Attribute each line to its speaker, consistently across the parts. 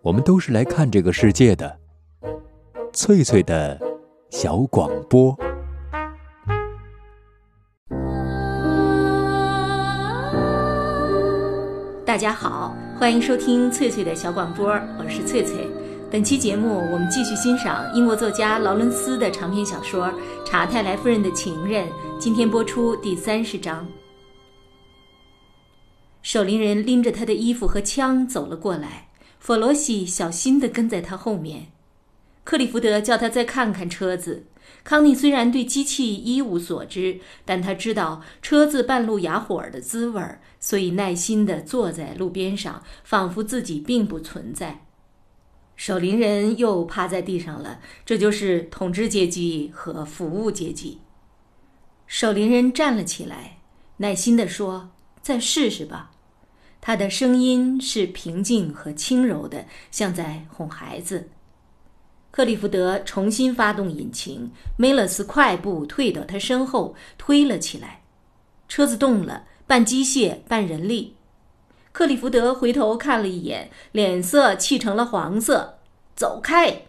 Speaker 1: 我们都是来看这个世界的。翠翠的小广播。
Speaker 2: 大家好，欢迎收听翠翠的小广播，我是翠翠。本期节目，我们继续欣赏英国作家劳伦斯的长篇小说《查泰莱夫人的情人》。今天播出第三十章。守灵人拎着他的衣服和枪走了过来，弗罗西小心地跟在他后面。克里福德叫他再看看车子。康妮虽然对机器一无所知，但他知道车子半路哑火的滋味，所以耐心地坐在路边上，仿佛自己并不存在。守灵人又趴在地上了，这就是统治阶级和服务阶级。守灵人站了起来，耐心地说：“再试试吧。”他的声音是平静和轻柔的，像在哄孩子。克利福德重新发动引擎，梅勒斯快步退到他身后，推了起来。车子动了，半机械半人力。克利福德回头看了一眼，脸色气成了黄色。走开！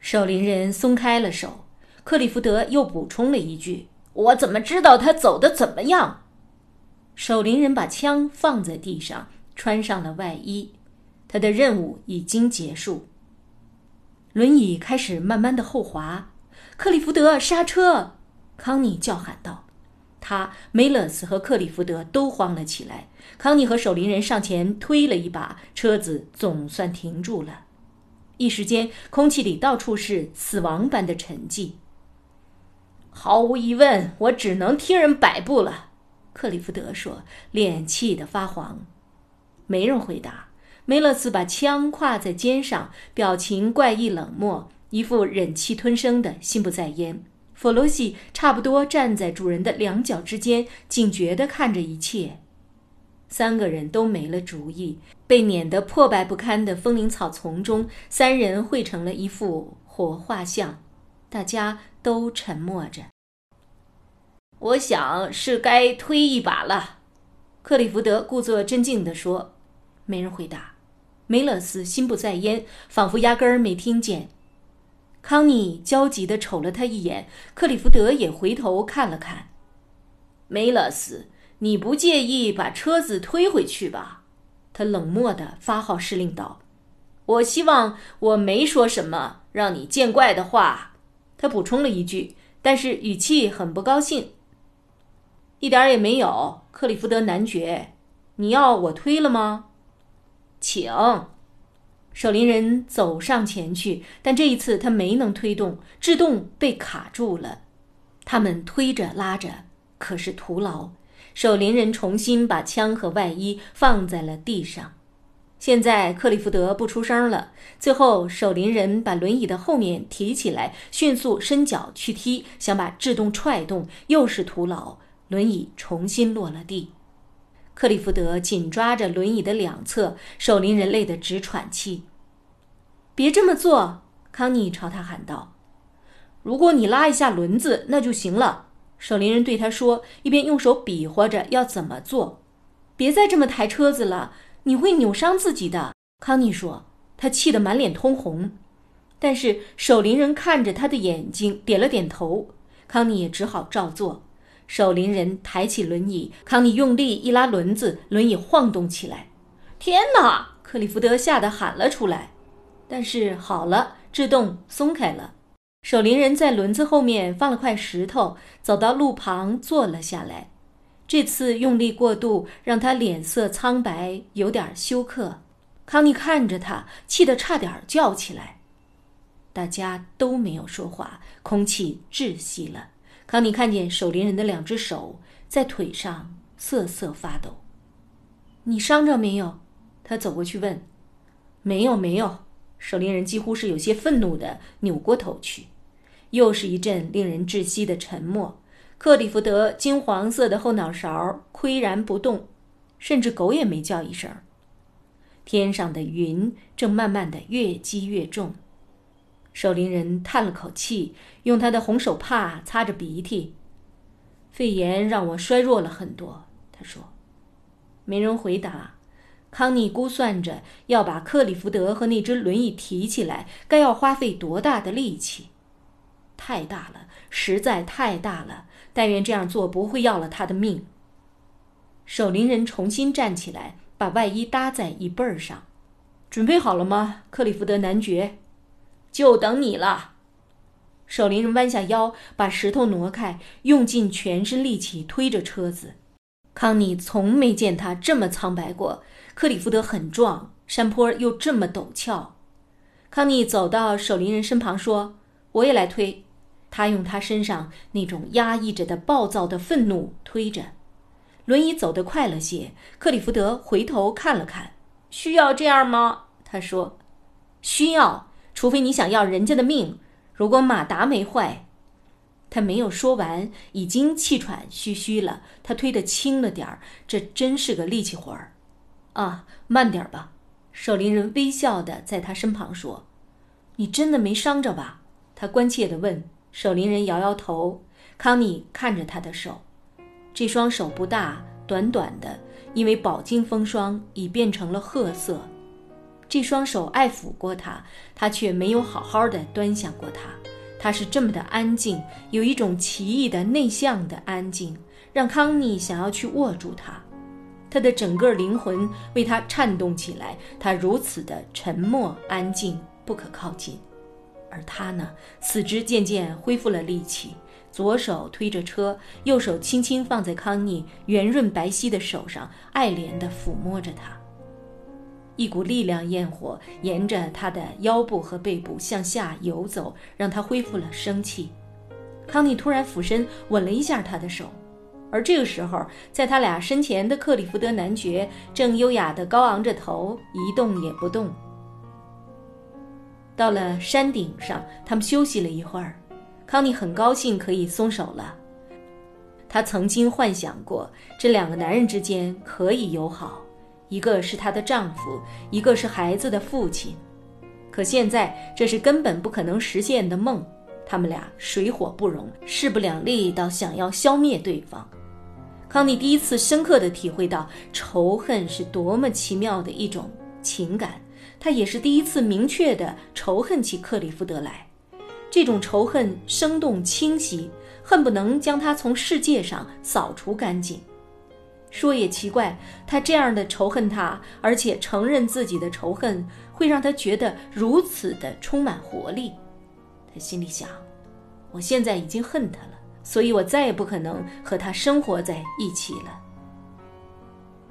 Speaker 2: 守灵人松开了手。克利福德又补充了一句：“我怎么知道他走的怎么样？”守灵人把枪放在地上，穿上了外衣。他的任务已经结束。轮椅开始慢慢的后滑，克里福德刹车！康妮叫喊道。他、梅勒斯和克里福德都慌了起来。康妮和守灵人上前推了一把，车子总算停住了。一时间，空气里到处是死亡般的沉寂。毫无疑问，我只能听人摆布了，克里福德说，脸气得发黄。没人回答。梅勒斯把枪挎在肩上，表情怪异冷漠，一副忍气吞声的心不在焉。弗罗西差不多站在主人的两脚之间，警觉地看着一切。三个人都没了主意，被撵得破败不堪的风铃草丛中，三人汇成了一幅活画像。大家都沉默着。我想是该推一把了，克里福德故作镇静地说。没人回答，梅勒斯心不在焉，仿佛压根儿没听见。康妮焦急地瞅了他一眼，克里福德也回头看了看。梅勒斯，你不介意把车子推回去吧？他冷漠地发号施令道。我希望我没说什么让你见怪的话。他补充了一句，但是语气很不高兴。一点也没有，克里福德男爵，你要我推了吗？请，守灵人走上前去，但这一次他没能推动，制动被卡住了。他们推着拉着，可是徒劳。守灵人重新把枪和外衣放在了地上。现在克利福德不出声了。最后，守灵人把轮椅的后面提起来，迅速伸脚去踢，想把制动踹动，又是徒劳。轮椅重新落了地。克利福德紧抓着轮椅的两侧，守灵人累得直喘气。别这么做，康妮朝他喊道：“如果你拉一下轮子，那就行了。”守灵人对他说，一边用手比划着要怎么做。“别再这么抬车子了，你会扭伤自己的。”康妮说，他气得满脸通红。但是守灵人看着他的眼睛，点了点头。康妮也只好照做。守灵人抬起轮椅，康妮用力一拉轮子，轮椅晃动起来。天哪！克里福德吓得喊了出来。但是好了，制动松开了。守灵人在轮子后面放了块石头，走到路旁坐了下来。这次用力过度，让他脸色苍白，有点休克。康妮看着他，气得差点叫起来。大家都没有说话，空气窒息了。康妮看见守灵人的两只手在腿上瑟瑟发抖。“你伤着没有？”他走过去问。“没有，没有。”守灵人几乎是有些愤怒的扭过头去。又是一阵令人窒息的沉默。克里福德金黄色的后脑勺岿然不动，甚至狗也没叫一声。天上的云正慢慢的越积越重。守灵人叹了口气，用他的红手帕擦着鼻涕。肺炎让我衰弱了很多，他说。没人回答。康妮估算着要把克里福德和那只轮椅提起来，该要花费多大的力气？太大了，实在太大了！但愿这样做不会要了他的命。守灵人重新站起来，把外衣搭在椅背上。准备好了吗，克里福德男爵？就等你了。守林人弯下腰，把石头挪开，用尽全身力气推着车子。康妮从没见他这么苍白过。克里夫德很壮，山坡又这么陡峭。康妮走到守林人身旁说：“我也来推。”他用他身上那种压抑着的暴躁的愤怒推着。轮椅走得快了些。克里夫德回头看了看：“需要这样吗？”他说：“需要，除非你想要人家的命。如果马达没坏。”他没有说完，已经气喘吁吁了。他推得轻了点儿，这真是个力气活儿。啊，慢点吧。守灵人微笑的在他身旁说：“你真的没伤着吧？”他关切地问。守灵人摇摇头。康妮看着他的手，这双手不大，短短的，因为饱经风霜已变成了褐色。这双手爱抚过他，他却没有好好的端详过他。他是这么的安静，有一种奇异的内向的安静，让康妮想要去握住他。他的整个灵魂为他颤动起来，他如此的沉默安静，不可靠近。而他呢，四肢渐渐恢复了力气，左手推着车，右手轻轻放在康妮圆润白皙的手上，爱怜地抚摸着她。一股力量焰火沿着他的腰部和背部向下游走，让他恢复了生气。康妮突然俯身吻了一下他的手。而这个时候，在他俩身前的克里福德男爵正优雅地高昂着头，一动也不动。到了山顶上，他们休息了一会儿。康妮很高兴可以松手了。她曾经幻想过这两个男人之间可以友好，一个是她的丈夫，一个是孩子的父亲。可现在这是根本不可能实现的梦。他们俩水火不容，势不两立到想要消灭对方。康妮第一次深刻地体会到仇恨是多么奇妙的一种情感，她也是第一次明确地仇恨起克里夫德来。这种仇恨生动清晰，恨不能将他从世界上扫除干净。说也奇怪，他这样的仇恨他，而且承认自己的仇恨，会让他觉得如此的充满活力。他心里想：我现在已经恨他了。所以我再也不可能和他生活在一起了。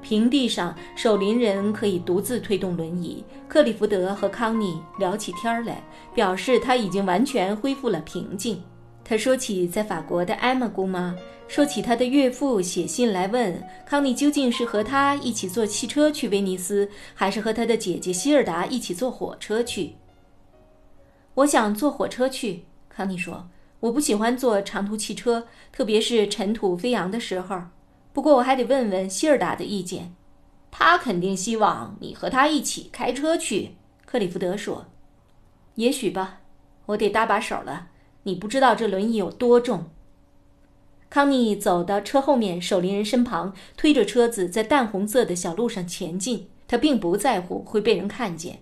Speaker 2: 平地上，守林人可以独自推动轮椅。克里福德和康妮聊起天来，表示他已经完全恢复了平静。他说起在法国的艾玛姑妈，说起他的岳父写信来问康妮究竟是和他一起坐汽车去威尼斯，还是和他的姐姐希尔达一起坐火车去。我想坐火车去，康妮说。我不喜欢坐长途汽车，特别是尘土飞扬的时候。不过我还得问问希尔达的意见，他肯定希望你和他一起开车去。克里福德说：“也许吧，我得搭把手了。你不知道这轮椅有多重。”康妮走到车后面守灵人身旁，推着车子在淡红色的小路上前进。他并不在乎会被人看见。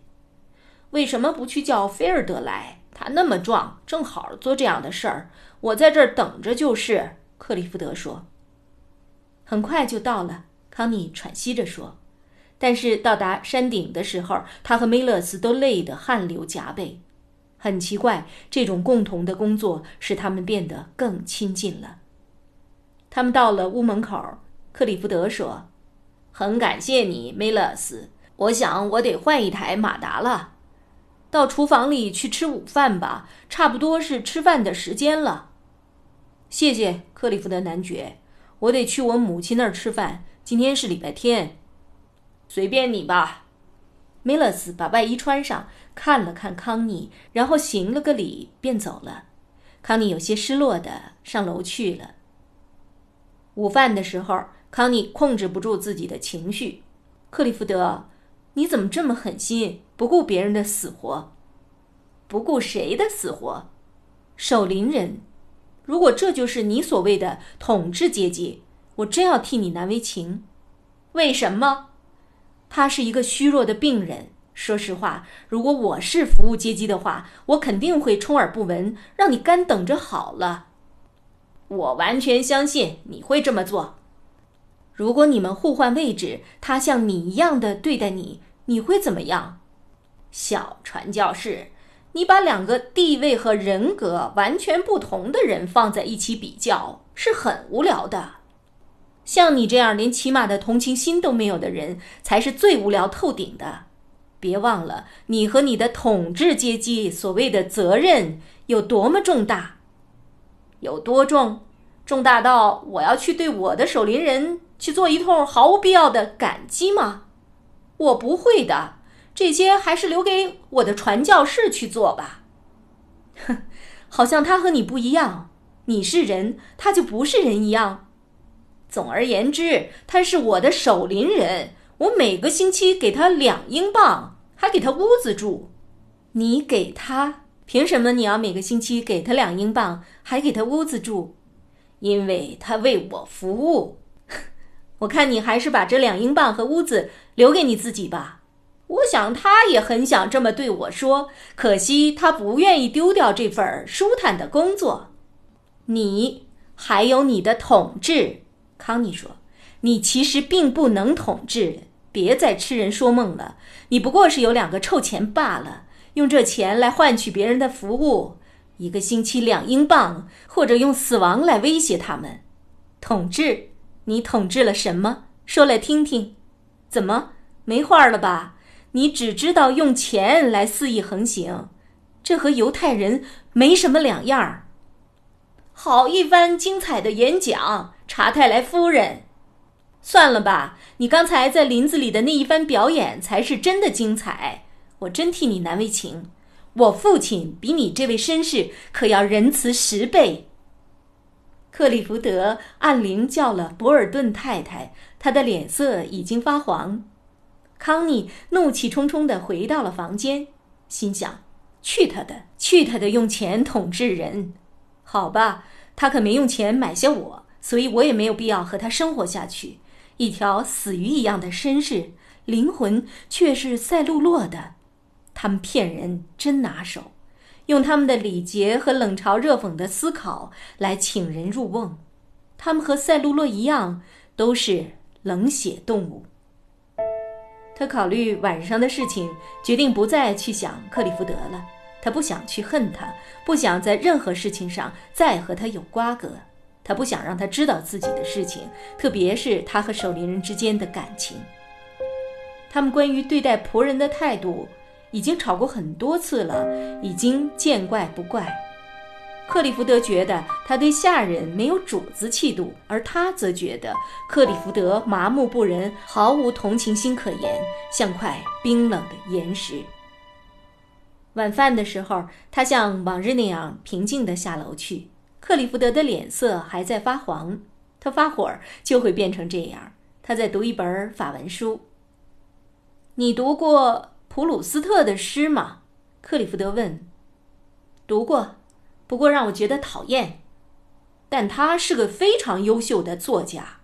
Speaker 2: 为什么不去叫菲尔德来？他那么壮，正好做这样的事儿。我在这儿等着就是。克利夫德说。很快就到了，康妮喘息着说。但是到达山顶的时候，他和梅勒斯都累得汗流浃背。很奇怪，这种共同的工作使他们变得更亲近了。他们到了屋门口，克里夫德说：“很感谢你，梅勒斯。我想我得换一台马达了。”到厨房里去吃午饭吧，差不多是吃饭的时间了。谢谢克里夫德男爵，我得去我母亲那儿吃饭。今天是礼拜天，随便你吧。梅勒斯把外衣穿上，看了看康妮，然后行了个礼，便走了。康妮有些失落的上楼去了。午饭的时候，康妮控制不住自己的情绪。克里夫德，你怎么这么狠心？不顾别人的死活，不顾谁的死活？守灵人，如果这就是你所谓的统治阶级，我真要替你难为情。为什么？他是一个虚弱的病人。说实话，如果我是服务阶级的话，我肯定会充耳不闻，让你干等着好了。我完全相信你会这么做。如果你们互换位置，他像你一样的对待你，你会怎么样？小传教士，你把两个地位和人格完全不同的人放在一起比较，是很无聊的。像你这样连起码的同情心都没有的人，才是最无聊透顶的。别忘了，你和你的统治阶级所谓的责任有多么重大，有多重，重大到我要去对我的守灵人去做一通毫无必要的感激吗？我不会的，这些还是留给我的传教士去做吧。哼，好像他和你不一样，你是人，他就不是人一样。总而言之，他是我的守林人。我每个星期给他两英镑，还给他屋子住。你给他？凭什么你要每个星期给他两英镑，还给他屋子住？因为他为我服务。我看你还是把这两英镑和屋子留给你自己吧。我想他也很想这么对我说，可惜他不愿意丢掉这份舒坦的工作。你还有你的统治，康妮说。你其实并不能统治，别再痴人说梦了。你不过是有两个臭钱罢了，用这钱来换取别人的服务，一个星期两英镑，或者用死亡来威胁他们。统治？你统治了什么？说来听听。怎么没话了吧？你只知道用钱来肆意横行，这和犹太人没什么两样儿。好一番精彩的演讲，查泰莱夫人。算了吧，你刚才在林子里的那一番表演才是真的精彩，我真替你难为情。我父亲比你这位绅士可要仁慈十倍。克利福德按铃叫了博尔顿太太，他的脸色已经发黄。康妮怒气冲冲地回到了房间，心想：去他的，去他的，用钱统治人。好吧，他可没用钱买下我，所以我也没有必要和他生活下去。一条死鱼一样的绅士，灵魂却是赛璐珞的。他们骗人真拿手，用他们的礼节和冷嘲热讽的思考来请人入瓮。他们和赛璐珞一样，都是冷血动物。他考虑晚上的事情，决定不再去想克里福德了。他不想去恨他，不想在任何事情上再和他有瓜葛。他不想让他知道自己的事情，特别是他和守灵人之间的感情。他们关于对待仆人的态度已经吵过很多次了，已经见怪不怪。克里福德觉得他对下人没有主子气度，而他则觉得克里福德麻木不仁，毫无同情心可言，像块冰冷的岩石。晚饭的时候，他像往日那样平静地下楼去。克里福德的脸色还在发黄，他发火就会变成这样。他在读一本法文书。你读过普鲁斯特的诗吗？克里福德问。读过，不过让我觉得讨厌。但他是个非常优秀的作家。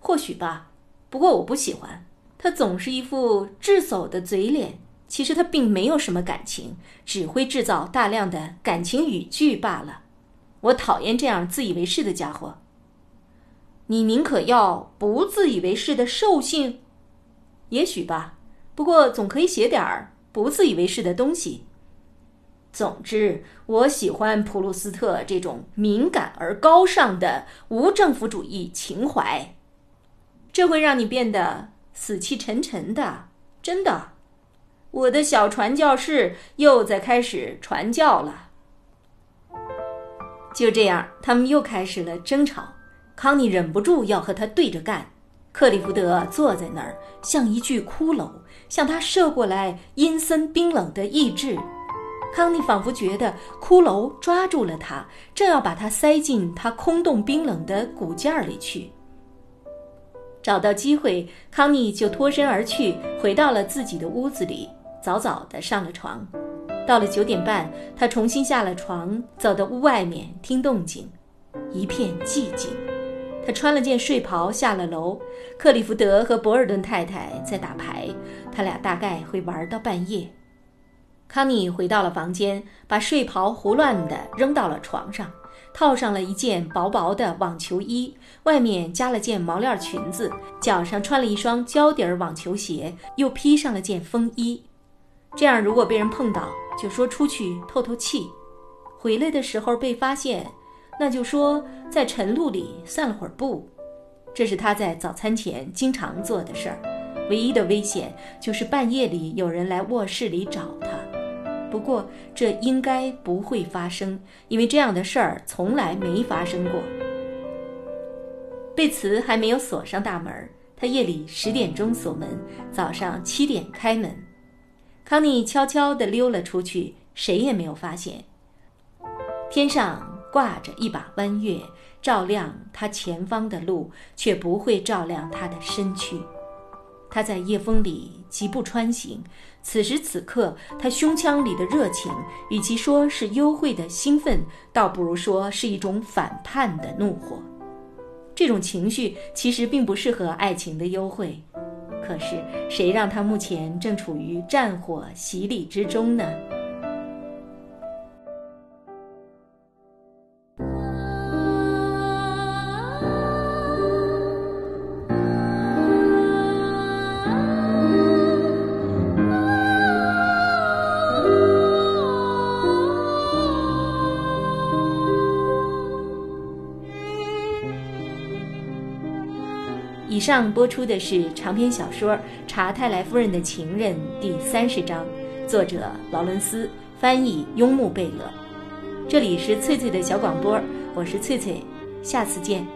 Speaker 2: 或许吧，不过我不喜欢他，总是一副智叟的嘴脸。其实他并没有什么感情，只会制造大量的感情语句罢了。我讨厌这样自以为是的家伙。你宁可要不自以为是的兽性，也许吧。不过总可以写点儿不自以为是的东西。总之，我喜欢普鲁斯特这种敏感而高尚的无政府主义情怀。这会让你变得死气沉沉的，真的。我的小传教士又在开始传教了。就这样，他们又开始了争吵。康妮忍不住要和他对着干。克里福德坐在那儿，像一具骷髅，向他射过来阴森冰冷的意志。康妮仿佛觉得骷髅抓住了他，正要把他塞进他空洞冰冷的骨架里去。找到机会，康妮就脱身而去，回到了自己的屋子里，早早的上了床。到了九点半，他重新下了床，走到屋外面听动静，一片寂静。他穿了件睡袍下了楼。克里福德和博尔顿太太在打牌，他俩大概会玩到半夜。康妮回到了房间，把睡袍胡乱地扔到了床上，套上了一件薄薄的网球衣，外面加了件毛料裙子，脚上穿了一双胶底网球鞋，又披上了件风衣。这样，如果被人碰到，就说出去透透气；回来的时候被发现，那就说在晨露里散了会儿步。这是他在早餐前经常做的事儿。唯一的危险就是半夜里有人来卧室里找他。不过这应该不会发生，因为这样的事儿从来没发生过。贝茨还没有锁上大门，他夜里十点钟锁门，早上七点开门。康妮悄悄地溜了出去，谁也没有发现。天上挂着一把弯月，照亮他前方的路，却不会照亮他的身躯。他在夜风里疾步穿行，此时此刻，他胸腔里的热情，与其说是幽会的兴奋，倒不如说是一种反叛的怒火。这种情绪其实并不适合爱情的幽会。可是，谁让他目前正处于战火洗礼之中呢？上播出的是长篇小说《查泰莱夫人的情人》第三十章，作者劳伦斯，翻译雍穆贝勒。这里是翠翠的小广播，我是翠翠，下次见。